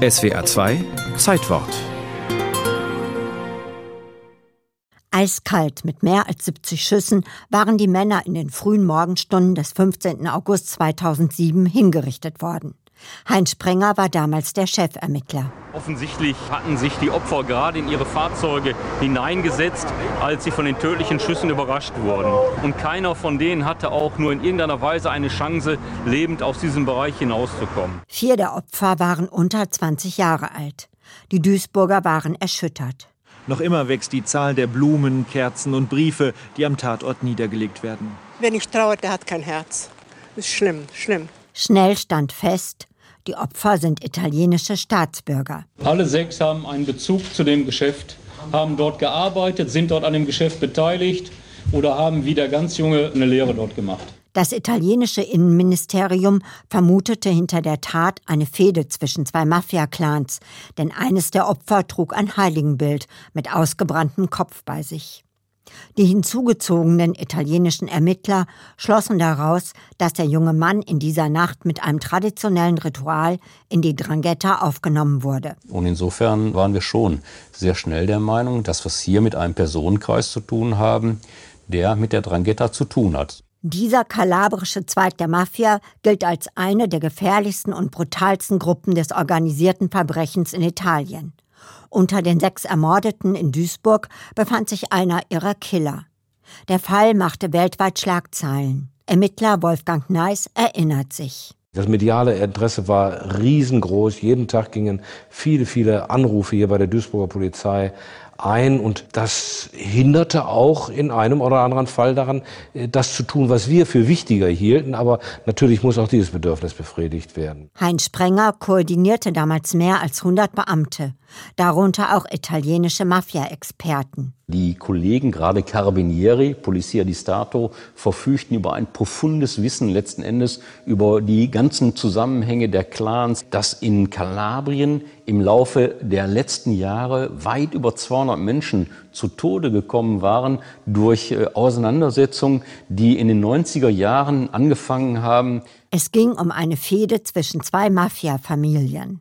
SWR 2 Zeitwort. Eiskalt mit mehr als 70 Schüssen waren die Männer in den frühen Morgenstunden des 15. August 2007 hingerichtet worden. Heinz Sprenger war damals der Chefermittler. Offensichtlich hatten sich die Opfer gerade in ihre Fahrzeuge hineingesetzt, als sie von den tödlichen Schüssen überrascht wurden. Und keiner von denen hatte auch nur in irgendeiner Weise eine Chance, lebend aus diesem Bereich hinauszukommen. Vier der Opfer waren unter 20 Jahre alt. Die Duisburger waren erschüttert. Noch immer wächst die Zahl der Blumen, Kerzen und Briefe, die am Tatort niedergelegt werden. Wer nicht trauert, der hat kein Herz. Das ist schlimm, schlimm. Schnell stand fest, die Opfer sind italienische Staatsbürger. Alle sechs haben einen Bezug zu dem Geschäft, haben dort gearbeitet, sind dort an dem Geschäft beteiligt oder haben wie der ganz Junge eine Lehre dort gemacht. Das italienische Innenministerium vermutete hinter der Tat eine Fehde zwischen zwei Mafia-Clans, denn eines der Opfer trug ein Heiligenbild mit ausgebranntem Kopf bei sich. Die hinzugezogenen italienischen Ermittler schlossen daraus, dass der junge Mann in dieser Nacht mit einem traditionellen Ritual in die Drangheta aufgenommen wurde. Und insofern waren wir schon sehr schnell der Meinung, dass wir es hier mit einem Personenkreis zu tun haben, der mit der Drangheta zu tun hat. Dieser kalabrische Zweig der Mafia gilt als eine der gefährlichsten und brutalsten Gruppen des organisierten Verbrechens in Italien. Unter den sechs Ermordeten in Duisburg befand sich einer ihrer Killer. Der Fall machte weltweit Schlagzeilen. Ermittler Wolfgang Neis erinnert sich. Das mediale Interesse war riesengroß. Jeden Tag gingen viele, viele Anrufe hier bei der Duisburger Polizei ein und das hinderte auch in einem oder anderen Fall daran, äh, das zu tun, was wir für wichtiger hielten. Aber natürlich muss auch dieses Bedürfnis befriedigt werden. Heinz Sprenger koordinierte damals mehr als 100 Beamte, darunter auch italienische Mafia-Experten. Die Kollegen, gerade Carabinieri, Polizia di Stato, verfügten über ein profundes Wissen letzten Endes über die ganzen Zusammenhänge der Clans, dass in Kalabrien im Laufe der letzten Jahre weit über 200 Menschen zu Tode gekommen waren durch äh, Auseinandersetzungen, die in den 90er Jahren angefangen haben. Es ging um eine Fehde zwischen zwei Mafia-Familien.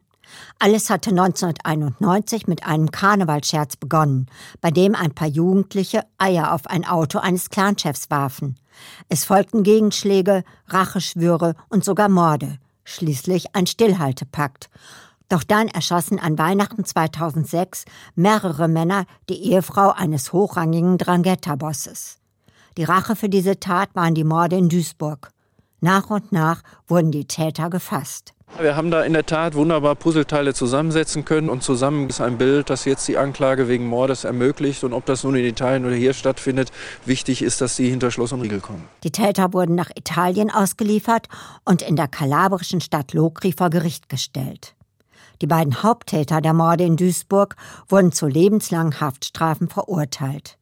Alles hatte 1991 mit einem Karnevalscherz begonnen, bei dem ein paar Jugendliche Eier auf ein Auto eines Clanchefs warfen. Es folgten Gegenschläge, Racheschwüre und sogar Morde, schließlich ein Stillhaltepakt. Doch dann erschossen an Weihnachten 2006 mehrere Männer die Ehefrau eines hochrangigen Drangheta-Bosses. Die Rache für diese Tat waren die Morde in Duisburg. Nach und nach wurden die Täter gefasst. Wir haben da in der Tat wunderbar Puzzleteile zusammensetzen können und zusammen ist ein Bild, das jetzt die Anklage wegen Mordes ermöglicht. Und ob das nun in Italien oder hier stattfindet, wichtig ist, dass sie hinter Schloss und Riegel kommen. Die Täter wurden nach Italien ausgeliefert und in der kalabrischen Stadt Lokri vor Gericht gestellt. Die beiden Haupttäter der Morde in Duisburg wurden zu lebenslangen Haftstrafen verurteilt.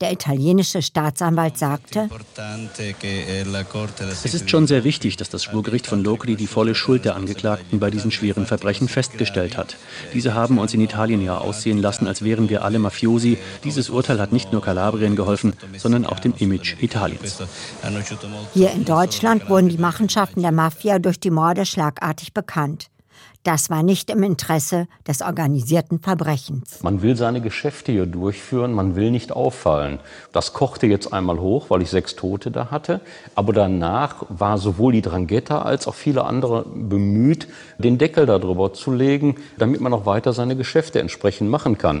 Der italienische Staatsanwalt sagte, es ist schon sehr wichtig, dass das Schwurgericht von Locri die volle Schuld der Angeklagten bei diesen schweren Verbrechen festgestellt hat. Diese haben uns in Italien ja aussehen lassen, als wären wir alle Mafiosi. Dieses Urteil hat nicht nur Kalabrien geholfen, sondern auch dem Image Italiens. Hier in Deutschland wurden die Machenschaften der Mafia durch die Morde schlagartig bekannt. Das war nicht im Interesse des organisierten Verbrechens. Man will seine Geschäfte hier durchführen, man will nicht auffallen. Das kochte jetzt einmal hoch, weil ich sechs Tote da hatte. Aber danach war sowohl die Drangheta als auch viele andere bemüht, den Deckel darüber zu legen, damit man auch weiter seine Geschäfte entsprechend machen kann.